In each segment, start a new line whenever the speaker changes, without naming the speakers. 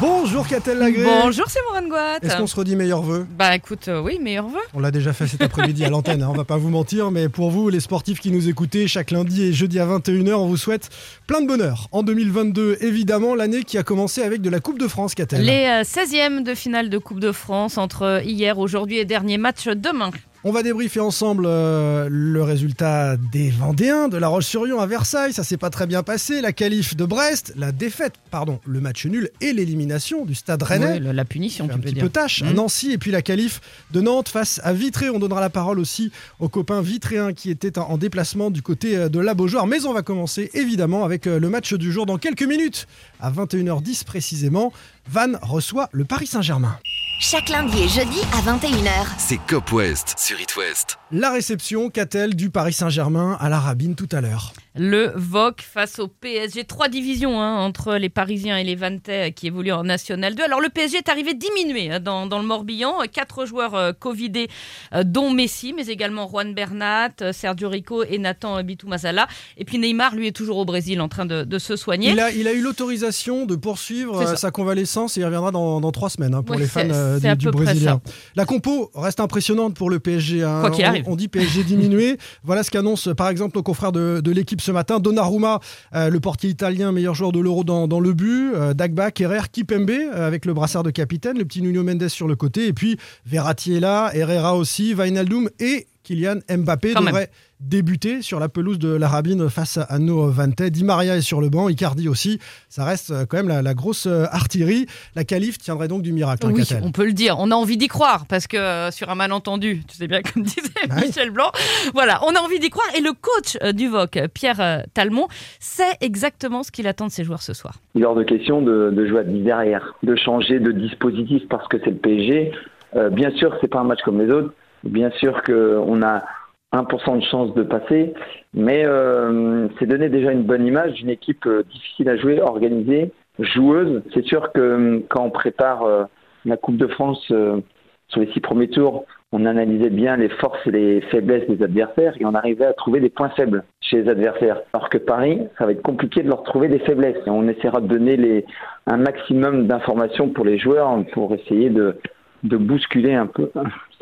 Bonjour Catel Lagré
Bonjour, c'est Moran Gouat.
Est-ce qu'on se redit meilleurs vœux?
Bah écoute, euh, oui, meilleur vœu.
On l'a déjà fait cet après-midi à l'antenne, hein, on va pas vous mentir, mais pour vous, les sportifs qui nous écoutez, chaque lundi et jeudi à 21h, on vous souhaite plein de bonheur. En 2022, évidemment, l'année qui a commencé avec de la Coupe de France, Catel.
Les euh, 16e de finale de Coupe de France entre hier, aujourd'hui et dernier match demain.
On va débriefer ensemble euh, le résultat des Vendéens de La Roche-sur-Yon à Versailles. Ça s'est pas très bien passé. La qualif de Brest, la défaite, pardon, le match nul et l'élimination du Stade Rennais.
Ouais, la punition, tu
un
peux
petit
dire.
peu tâche à
Mhm.
Nancy et puis la qualif de Nantes face à Vitré. On donnera la parole aussi aux copains vitréens qui étaient en en déplacement du côté euh, de la Beaujoire. Mais on va commencer évidemment avec euh, le match du jour dans quelques minutes. À 21h10 précisément, Vannes reçoit le Paris Saint-Germain.
Chaque lundi et jeudi à 21h.
C'est Cop West sur It West.
La réception qu'a-t-elle du Paris Saint-Germain à la Rabine tout à l'heure?
Le VOC face au PSG. Trois divisions hein, entre les Parisiens et les Vantais qui évoluent en National 2. Alors le PSG est arrivé diminué hein, dans, dans le Morbihan. Quatre joueurs euh, Covidés, euh, dont Messi, mais également Juan Bernat, euh, Sergio Rico et Nathan Bitou Masala. Et puis Neymar, lui, est toujours au Brésil en train de, de se soigner.
il a, il a eu l'autorisation de poursuivre euh, sa convalescence et il reviendra dans, dans trois semaines hein, pour
Oui,
les fans euh, du, du Brésilien. La compo reste impressionnante pour le PSG. hein.
Quoi qu'il
On-
arrive.
On, dit PSG diminué. voilà ce qu'annonce par exemple nos confrères de, de l'équipe ce matin. Donnarumma, euh, le portier italien, meilleur joueur de l'Euro dans, dans le but. Euh, Dagba, Kerrer, Kipembe euh, avec le brassard de capitaine. Le petit Nuno Mendes sur le côté. Et puis Verratti est là, Herrera aussi, Wijnaldum et Kylian Mbappé
Quand même.
devraient débuter sur la pelouse de la Rabine face à nos Vantais. Di Maria est sur le banc, Icardi aussi. Ça reste euh, quand même la, la grosse euh, artillerie. La qualif tiendrait donc du miracle. hein,
Oui, on peut le dire. On a envie d'y croire parce que euh, sur un malentendu, tu sais bien comme disait
Bah.
Michel Blanc, voilà, on a envie d'y croire. Et le coach euh, du VOC, Pierre euh, Talmont, sait exactement ce qu'il attend de ses joueurs ce soir.
Il est hors de question de, de jouer à 10 derrière, de changer de dispositif parce que c'est le PSG. Euh, bien sûr, c'est pas un match comme les autres. Bien sûr qu'on a 1% de chance de passer, mais euh, c'est donner déjà une bonne image d'une équipe euh, difficile à jouer, organisée, joueuse. C'est sûr que euh, quand on prépare euh, la Coupe de France euh, sur les six premiers tours, on analysait bien les forces et les faiblesses des adversaires et on arrivait à trouver des points faibles chez les adversaires. Alors que Paris, ça va être compliqué de leur trouver des faiblesses. Et on essaiera de donner les, un maximum d'informations pour les joueurs pour essayer de, de bousculer un peu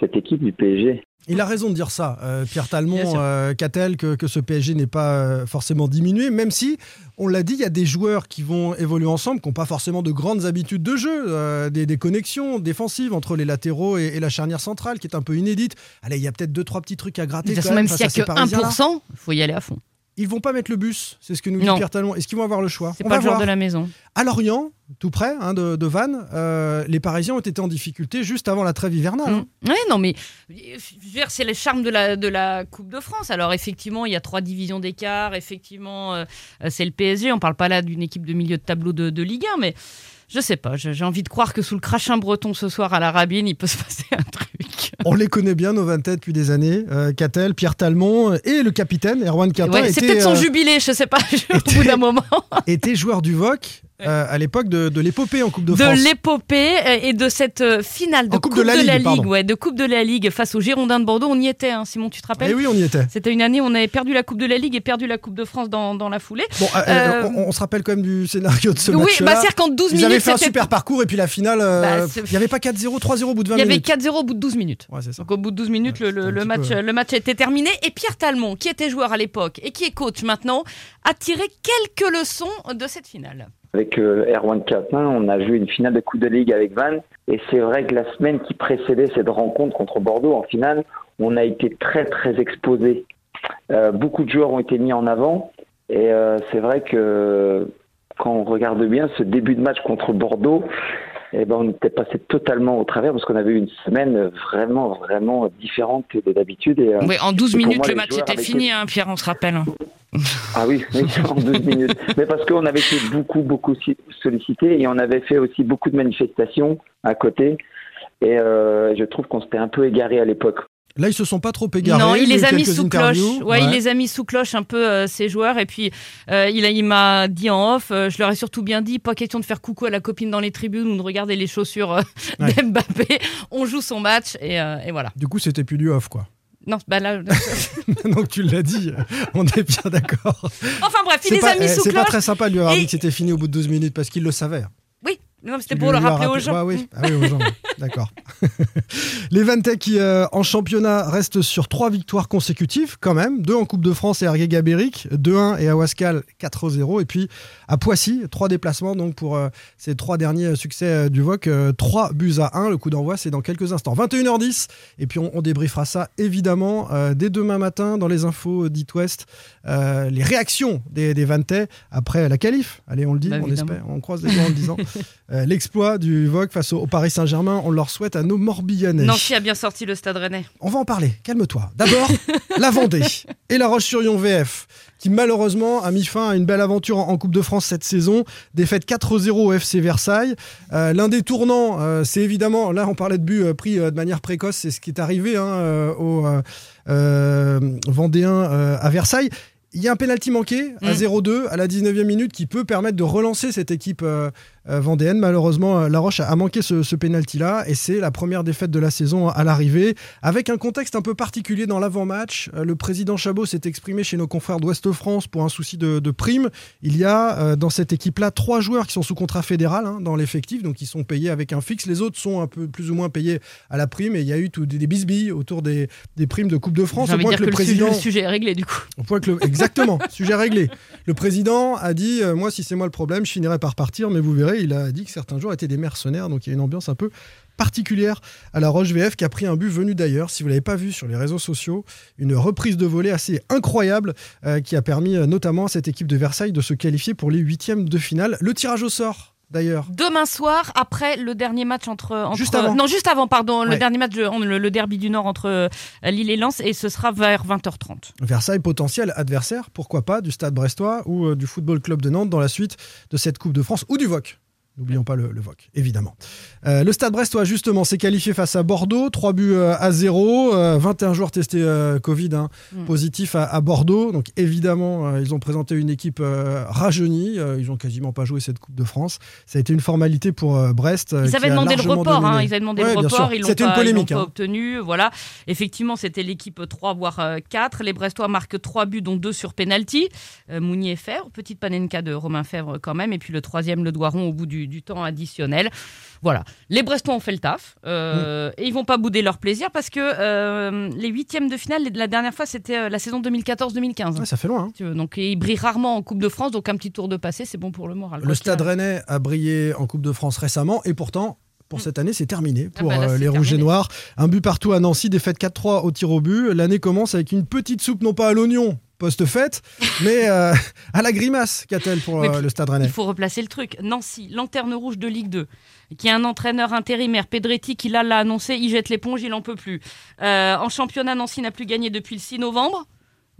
cette équipe du PSG.
Il a raison de dire ça, euh, Pierre Talmont, euh, Catel, que, que ce PSG n'est pas euh, forcément diminué, même si, on l'a dit, il y a des joueurs qui vont évoluer ensemble, qui n'ont pas forcément de grandes habitudes de jeu, euh, des, des connexions défensives entre les latéraux et, et la charnière centrale, qui est un peu inédite. Allez, il y a peut-être deux, trois petits trucs à gratter.
De toute
quand
façon, même s'il n'y a que
Parisiens-là.
1%, il faut y aller à fond.
Ils vont pas mettre le bus, c'est ce que nous dit
Non.
Pierre Talmont. Est-ce qu'ils vont avoir le choix
C'est pas
va
le genre
voir.
de la maison.
À Lorient, tout près hein, de, de Vannes, euh, les Parisiens ont été en difficulté juste avant la trêve hivernale. hein.
Mm. Ouais, non, mais c'est le charme de la, de la Coupe de France. Alors, effectivement, il y a trois divisions d'écart. Effectivement, euh, c'est le PSG. On parle pas là d'une équipe de milieu de tableau de, de Ligue 1, mais je sais pas. J'ai envie de croire que sous le crachin breton ce soir à la Rabine, il peut se passer un truc.
On les connaît bien, nos 20 têtes, depuis des années. Euh, Catel, Pierre Talmont et le capitaine, Erwan Quintin,
Ouais, c'est peut-être son
euh,
jubilé, je sais pas, au bout d'un moment.
était joueur du VOC euh, à l'époque de, de l'épopée en Coupe de,
de
France.
l'épopée euh, et de cette euh, finale de
En Coupe de la Ligue, pardon.
ouais, de Coupe de la Ligue face aux Girondins de Bordeaux. On y était, hein, Simon, tu te rappelles
Eh oui, on y était.
C'était une année où on avait perdu la Coupe de la Ligue et perdu la Coupe de France dans, dans la foulée.
Bon, euh,
Euh,
on, on se rappelle quand même du scénario de ce
oui,
match-là.
bah c'est-à-dire qu'en 12
Ils
minutes,
avaient fait un super parcours et puis la finale,
Bah,
il n'y avait pas 4-0, 3-0 au bout de 20
il y avait
minutes.
4-0 au bout de 12 minutes.
Ouais, c'est ça.
Donc au bout de 12 minutes,
Ouais,
le, match,
peu-
le match était terminé. Et Pierre Talmont, qui était joueur à l'époque et qui est coach maintenant, a tiré quelques leçons de cette finale.
Avec euh, Erwan Catin, on a joué une finale de Coupe de Ligue avec Vannes. Et c'est vrai que la semaine qui précédait cette rencontre contre Bordeaux en finale, on a été très très exposé. Euh, beaucoup de joueurs ont été mis en avant. Et euh, c'est vrai que quand on regarde bien ce début de match contre Bordeaux, eh ben, on était passé totalement au travers parce qu'on avait eu une semaine vraiment vraiment différente de d'habitude. Et,
Oui, en 12
Et pour
minutes,
moi,
le match était fini, hein, Pierre, on se rappelle.
Ah oui, oui, en 12 minutes. Mais parce qu'on avait été beaucoup, beaucoup si- sollicité et on avait fait aussi beaucoup de manifestations à côté. Et euh, je trouve qu'on s'était un peu égaré à l'époque.
Là, ils se sont pas trop égarés.
non, il les a mis sous cloche. Ouais, il les a mis sous cloche un peu euh, ces joueurs. Et puis euh, il, a- il m'a dit en off, euh, je leur ai surtout bien dit, pas question de faire coucou à la copine dans les tribunes ou de regarder les chaussures euh,
Ouais.
d'Mbappé. On on joue son match et, euh, et voilà.
Du coup, c'était plus du off, quoi.
Non, bah là,
Donc tu l'as dit, on est bien d'accord.
enfin bref, il
C'est
les
pas,
a mis
eh,
sous
c'est pas très sympa de lui avoir
Et-
dit que c'était fini au bout de 12 minutes parce qu'il le savait.
Non, c'était pour le rappeler aux gens.
Ouais, oui. Ah oui, aux gens. D'accord. Les Vantais qui, euh, en championnat, restent sur trois victoires consécutives, quand même. Deux en Coupe de France et Argué Gabéric, 2-1 et à Wascal 4-0. Et puis à Poissy, trois déplacements donc pour euh, ces trois derniers succès euh, du VOC. euh, trois buts à 1. Le coup d'envoi, c'est dans quelques instants. 21h10. Et puis on, on débriefera ça évidemment dès demain matin dans les infos d'It West. Les réactions des, des après la qualif. Allez, on le dit,
Bah,
on espère. On croise les doigts en le disant. Euh, L'exploit du VOC face au, au Paris Saint-Germain, on leur souhaite à nos Morbihanais.
Nancy a bien sorti le stade rennais.
On va en parler, calme-toi. D'abord, la Vendée et la Roche-sur-Yon VF, qui malheureusement a mis fin à une belle aventure en Coupe de France cette saison. Défaite 4-0 au FC Versailles. Euh, L'un des tournants, euh, c'est évidemment, là on parlait de but euh, pris de manière précoce, c'est ce qui est arrivé hein, aux Vendéens à Versailles. Il y a un pénalty manqué à
Mm.
0-2 à la 19e minute qui peut permettre de relancer cette équipe vendéenne. Malheureusement, euh, La Roche a, manqué ce, ce pénalty-là et c'est la première défaite de la saison à l'arrivée. Avec un contexte un peu particulier dans l'avant-match, Euh, le président Chabot s'est exprimé chez nos confrères d'Ouest France pour un souci de, de prime. Il y a euh, dans cette équipe-là trois joueurs qui sont sous contrat fédéral hein, dans l'effectif, donc ils sont payés avec un fixe. Les autres sont un peu plus ou moins payés à la prime et il y a eu tout, des, des bisbilles autour des, des primes de Coupe de France. Au point
dire
que
que
le président...
le sujet est réglé du coup.
Au point que le- Exactement, sujet réglé. Le président a dit euh, Moi, si c'est moi le problème, je finirai par partir, mais vous verrez, il a dit que certains joueurs étaient des mercenaires, donc il y a une ambiance un peu particulière à la Roche VF qui a pris un but venu d'ailleurs. Si vous ne l'avez pas vu sur les réseaux sociaux, une reprise de volée assez incroyable euh, qui a permis euh, notamment à cette équipe de Versailles de se qualifier pour les huitièmes de finale. Le tirage au sort, d'ailleurs.
Demain soir, après le dernier match entre, entre-
Juste avant.
non juste avant pardon, le dernier match le derby du Nord entre euh, Lille et Lens et ce sera vers 20h30.
Versailles, potentiel adversaire, pourquoi pas, du Stade Brestois ou euh, du Football Club de Nantes dans la suite de cette Coupe de France ou du VOC. N'oublions pas le, le VOC, évidemment. Euh, le Stade Brestois, justement, s'est qualifié face à Bordeaux. 3 buts euh, à 0. euh, 21 joueurs testés euh, Covid hein,
Mm.
positifs à, à Bordeaux. Donc, évidemment, euh, ils ont présenté une équipe rajeunie. Ils ont quasiment pas joué cette Coupe de France. Ça a été une formalité pour Brest. euh,
Ils avaient demandé le report, hein, ils avaient demandé
Ouais,
le report, ils
C'était une
ils l'ont pas
hein.
obtenu. Voilà, effectivement, c'était l'équipe 3 voire euh, 4. Les Brestois marquent 3 buts, dont 2 sur penalty. Euh, Mounier et Fèvre, petite panenka de Romain Fèvre quand même, et puis le troisième, le Doiron au bout du, du temps additionnel. Voilà, les Brestois ont fait le taf euh, et ils vont pas bouder leur plaisir parce que euh, les huitièmes de finale, la dernière fois, c'était euh, la saison 2014-2015.
Ouais, ça fait loin. hein.
Tu veux, Donc ils brillent rarement en Coupe de France, donc un petit tour de passé, c'est bon pour le moral.
Le Stade. Rennais a brillé en Coupe de France récemment et pourtant. Pour
Mm.
cette année, c'est terminé
Ah
pour
bah là,
les Rouges et. Noirs. Un but partout à Nancy, défaite 4-3 au tir au but. L'année commence avec une petite soupe, non pas à l'oignon post-fête, mais euh, à la grimace, qu'a-t-elle pour euh, le Stade
Il
Rennais
faut replacer le truc. Nancy, lanterne rouge de Ligue 2, qui a un entraîneur intérimaire, Pedretti, qui là l'a annoncé, il jette l'éponge, il en peut plus. Euh, en championnat, Nancy n'a plus gagné depuis le 6 novembre.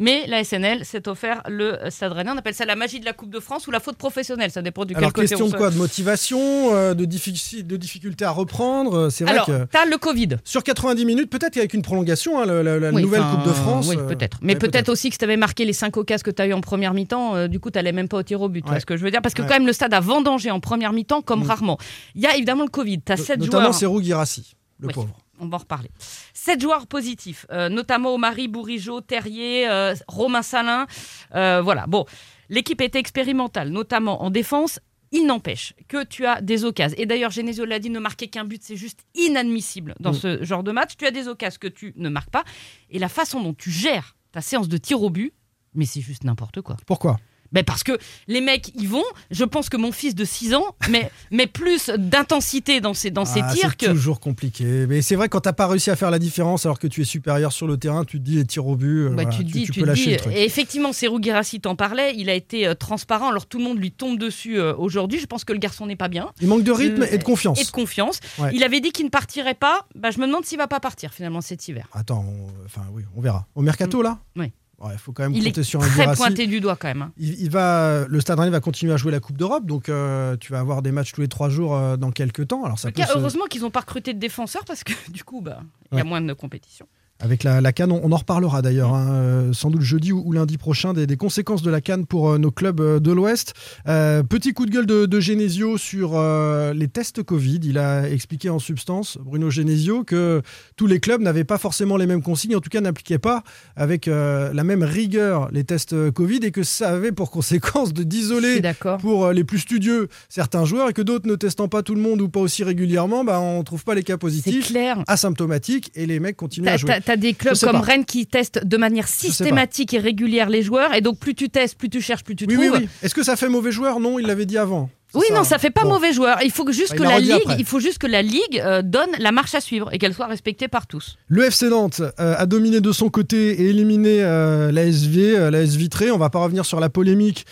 Mais la SNL s'est offert le Stade Rennais. On appelle ça la magie de la Coupe de France ou la faute professionnelle. Ça dépend du quel
Alors,
côté
question
on
de
se-
quoi De motivation, euh, de, diffici- de difficulté à reprendre euh, C'est vrai
Alors,
que
t'as le Covid.
sur 90 minutes, peut-être qu'avec une prolongation, hein, la, la
Oui,
nouvelle Coupe de France.
Oui,
euh,
peut-être. Mais
ouais,
peut-être aussi que si tu avais marqué les 5 occasions que tu as eu en première mi-temps, euh, du coup, tu n'allais même pas au tir au but.
Ouais.
ce que je veux dire? Parce que
Ouais.
quand même, le stade a vendangé en première mi-temps comme
Mm.
rarement. Il y a évidemment le Covid. Tu as 7
Notamment
joueurs.
Serou Girassi, le pauvre.
On va en reparler. Sept joueurs positifs, euh, notamment Omari, Bourigeau, Terrier, euh, Romain Salin. Euh, voilà. Bon, l'équipe était expérimentale, notamment en défense. Il n'empêche que tu as des occasions. Et d'ailleurs, Genesio l'a dit, ne marquer qu'un but, c'est juste inadmissible dans
Mm.
ce genre de match. Tu as des occasions que tu ne marques pas. Et la façon dont tu gères ta séance de tir au but, mais c'est juste n'importe quoi.
Pourquoi?
Ben parce que les mecs y vont. Je pense que mon fils de 6 ans met, met plus d'intensité dans ses, dans ses
Ah,
tirs
C'est toujours compliqué. Mais c'est vrai, quand t'as pas réussi à faire la différence alors que tu es supérieur sur le terrain, tu te dis les tirs au but. euh,
Bah,
voilà,
tu dis, tu
peux
te
lâcher
dis,
le truc.
et effectivement, Serou Guirassi t'en parlait, il a été euh, transparent, alors tout le monde lui tombe dessus euh, aujourd'hui. Je pense que le garçon n'est pas bien.
Il manque de rythme
Euh,
et de confiance.
Et de confiance.
Ouais.
Il avait dit qu'il ne partirait pas. Bah, je me demande s'il va pas partir finalement cet hiver.
Attends, on- enfin oui, on verra. Au mercato là?
Mm. Oui.
Il faut quand même
Il
compter
est
sur un
très pointé du doigt quand même. hein.
Il, il va, le Stade Rennais va continuer à jouer la Coupe d'Europe, donc euh, tu vas avoir des matchs tous les trois jours euh, dans quelques temps. Alors ça peut
cas,
se-
heureusement qu'ils n'ont pas recruté de défenseurs parce que du coup, bah, il y a moins de compétition.
Avec la, la Cannes. On, on en reparlera d'ailleurs, hein, euh, sans doute jeudi ou, ou lundi prochain, des, des conséquences de la Cannes pour euh, nos clubs euh, de l'Ouest. Euh, petit coup de gueule de, de Genesio sur euh, les tests Covid. Il a expliqué en substance, Bruno Genesio, que tous les clubs n'avaient pas forcément les mêmes consignes, en tout cas n'appliquaient pas avec euh, la même rigueur les tests Covid et que ça avait pour conséquence de d'isoler pour les plus studieux certains joueurs et que d'autres ne testant pas tout le monde ou pas aussi régulièrement, bah, on trouve pas les cas positifs
clair.
asymptomatiques et les mecs continuent à jouer.
Des clubs comme
pas.
Rennes qui testent de manière systématique et régulière les joueurs, et donc plus tu testes, plus tu cherches, plus tu
Oui,
trouves.
oui, oui. Est-ce que ça fait mauvais joueur? Non, il l'avait dit avant.
Oui, non, ça fait pas
Bon.
mauvais joueur. Il faut juste que
l'a
la ligue,
après.
il faut juste que la ligue euh, donne la marche à suivre et qu'elle soit respectée par tous.
Le FC Nantes euh, a dominé de son côté et éliminé euh, l'ASV, euh, l'AS Vitré. On va pas revenir sur la polémique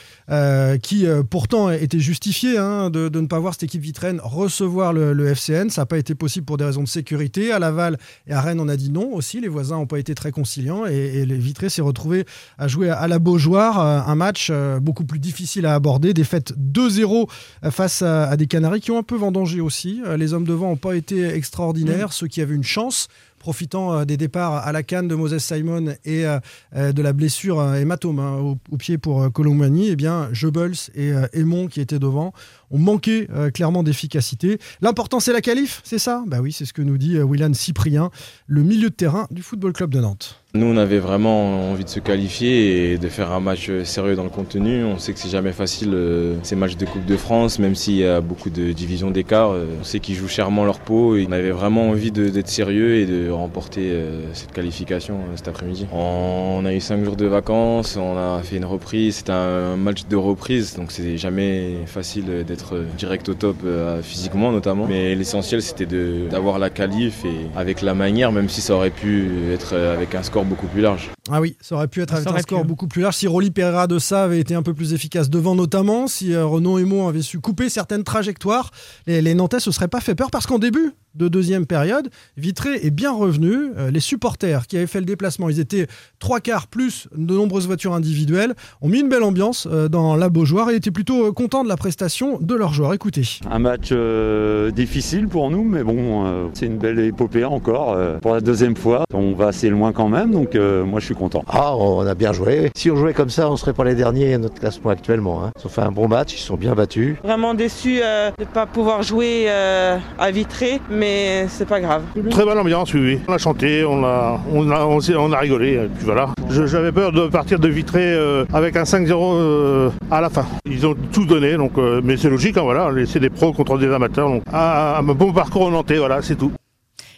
qui pourtant était justifiée hein, de, de ne pas voir cette équipe vitraine recevoir le, le FCN. Ça n'a pas été possible pour des raisons de sécurité. À Laval et à Rennes, on a dit non aussi. Les voisins n'ont pas été très conciliants et, et les Vitré s'est retrouvé à jouer à la Beaujoire, un match beaucoup plus difficile à aborder. Défaite 2-0 euh, face à, à des Canaries qui ont un peu vendangé aussi. Euh, Les hommes devant n'ont pas été extraordinaires. Ceux qui avaient une chance, profitant euh, des départs à la canne de Moses Simon et euh, euh, de la blessure hématome hein, au, au pied pour Colomani, eh bien, Goebbels et Aymon qui étaient devant ont manqué clairement d'efficacité. L'important, c'est la qualif, c'est ça? Bah oui, c'est ce que nous dit Willan Cyprien, le milieu de terrain du Football Club de Nantes.
Nous, on avait vraiment envie de se qualifier et de faire un match sérieux dans le contenu. On sait que c'est jamais facile ces matchs de Coupe de France, même s'il y a beaucoup de divisions d'écart. On sait qu'ils jouent chèrement leur peau et on avait vraiment envie d'être sérieux et de remporter euh, cette qualification euh, cet après-midi. On a eu cinq jours de vacances, on a fait une reprise. C'était un match de reprise, donc c'est jamais facile d'être direct au top euh, physiquement notamment. Mais l'essentiel, c'était d'avoir la qualif et avec la manière, même si ça aurait pu être avec un score beaucoup plus large.
Ah oui, ça aurait pu être
Ça
avec un score
pu.
beaucoup plus large si Rolly Pereira de ça avait été un peu plus efficace devant notamment, si euh, Renaud Aymon avait su couper certaines trajectoires, les, les Nantais se seraient pas fait peur parce qu'en début de deuxième période, Vitré est bien revenu. Euh, les supporters qui avaient fait le déplacement, ils étaient trois quarts plus de nombreuses voitures individuelles, ont mis une belle ambiance euh, dans la Beaujoire et étaient plutôt euh, contents de la prestation de leurs joueurs. Écoutez.
Un match euh, difficile pour nous, mais bon, euh, c'est une belle épopée encore. euh, pour la deuxième fois, on va assez loin quand même, donc euh, moi je suis content.
Ah, on a bien joué. Si on jouait comme ça, on serait pas les derniers à notre classement actuellement. hein. Ils ont fait un bon match, ils se sont bien battus.
Vraiment déçu euh, de ne pas pouvoir jouer euh, à Vitré, mais c'est pas grave.
Très bonne ambiance, oui, oui. On a chanté, on a, on a, on a rigolé, et puis voilà. Je- J'avais peur de partir de Vitré euh, avec un 5-0 euh, à la fin. Ils ont tout donné, donc, euh, mais c'est logique, hein, voilà. C'est des pros contre des amateurs. Donc, un, un bon parcours au Nantais, voilà, c'est tout.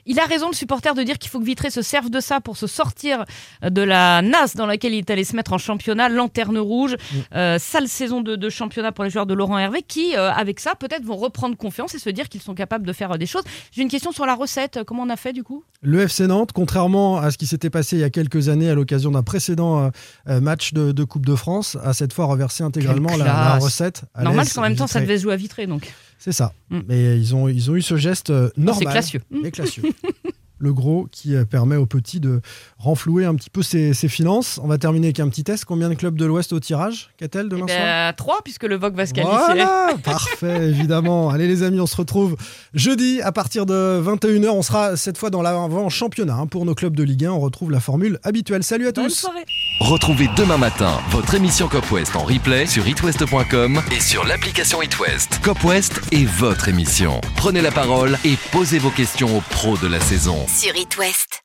Il a raison, le supporter, de dire qu'il faut que Vitré se serve de ça pour se sortir de la nasse dans laquelle il est allé se mettre en championnat, lanterne rouge, euh, sale saison de, de championnat pour les joueurs de Laurent Hervé, qui, euh, avec ça, peut-être vont reprendre confiance et se dire qu'ils sont capables de faire euh, des choses. J'ai une question sur la recette. Comment on a fait du coup?
Le FC Nantes, contrairement à ce qui s'était passé il y a quelques années à l'occasion d'un précédent euh, euh, match de, de Coupe de France, a cette fois reversé intégralement la, recette. à
Normal
l'aise
qu'en même temps, ça devait se jouer à Vitré, donc.
C'est ça.
Mm.
Mais ils ont, ils ont eu ce geste euh, normal.
C'est classieux.
Mais classieux. Le gros qui euh, permet aux petits de renflouer un petit peu ses, ses finances. On va terminer avec un petit test. Combien de clubs de l'Ouest au tirage Qu'a-t-elle demain
Eh
soir
ben, trois, puisque le VOG va se qualifier.
Voilà, parfait, évidemment. Allez les amis, on se retrouve jeudi à partir de 21h. On sera cette fois dans l'avant championnat hein, pour nos clubs de Ligue 1. On retrouve la formule habituelle. Salut à
Bonne
tous.
soirée.
Retrouvez demain matin votre émission Cop West en replay sur itwest.com et sur l'application itwest. Cop West est votre émission. Prenez la parole et posez vos questions aux pros de la saison.
Sur It West.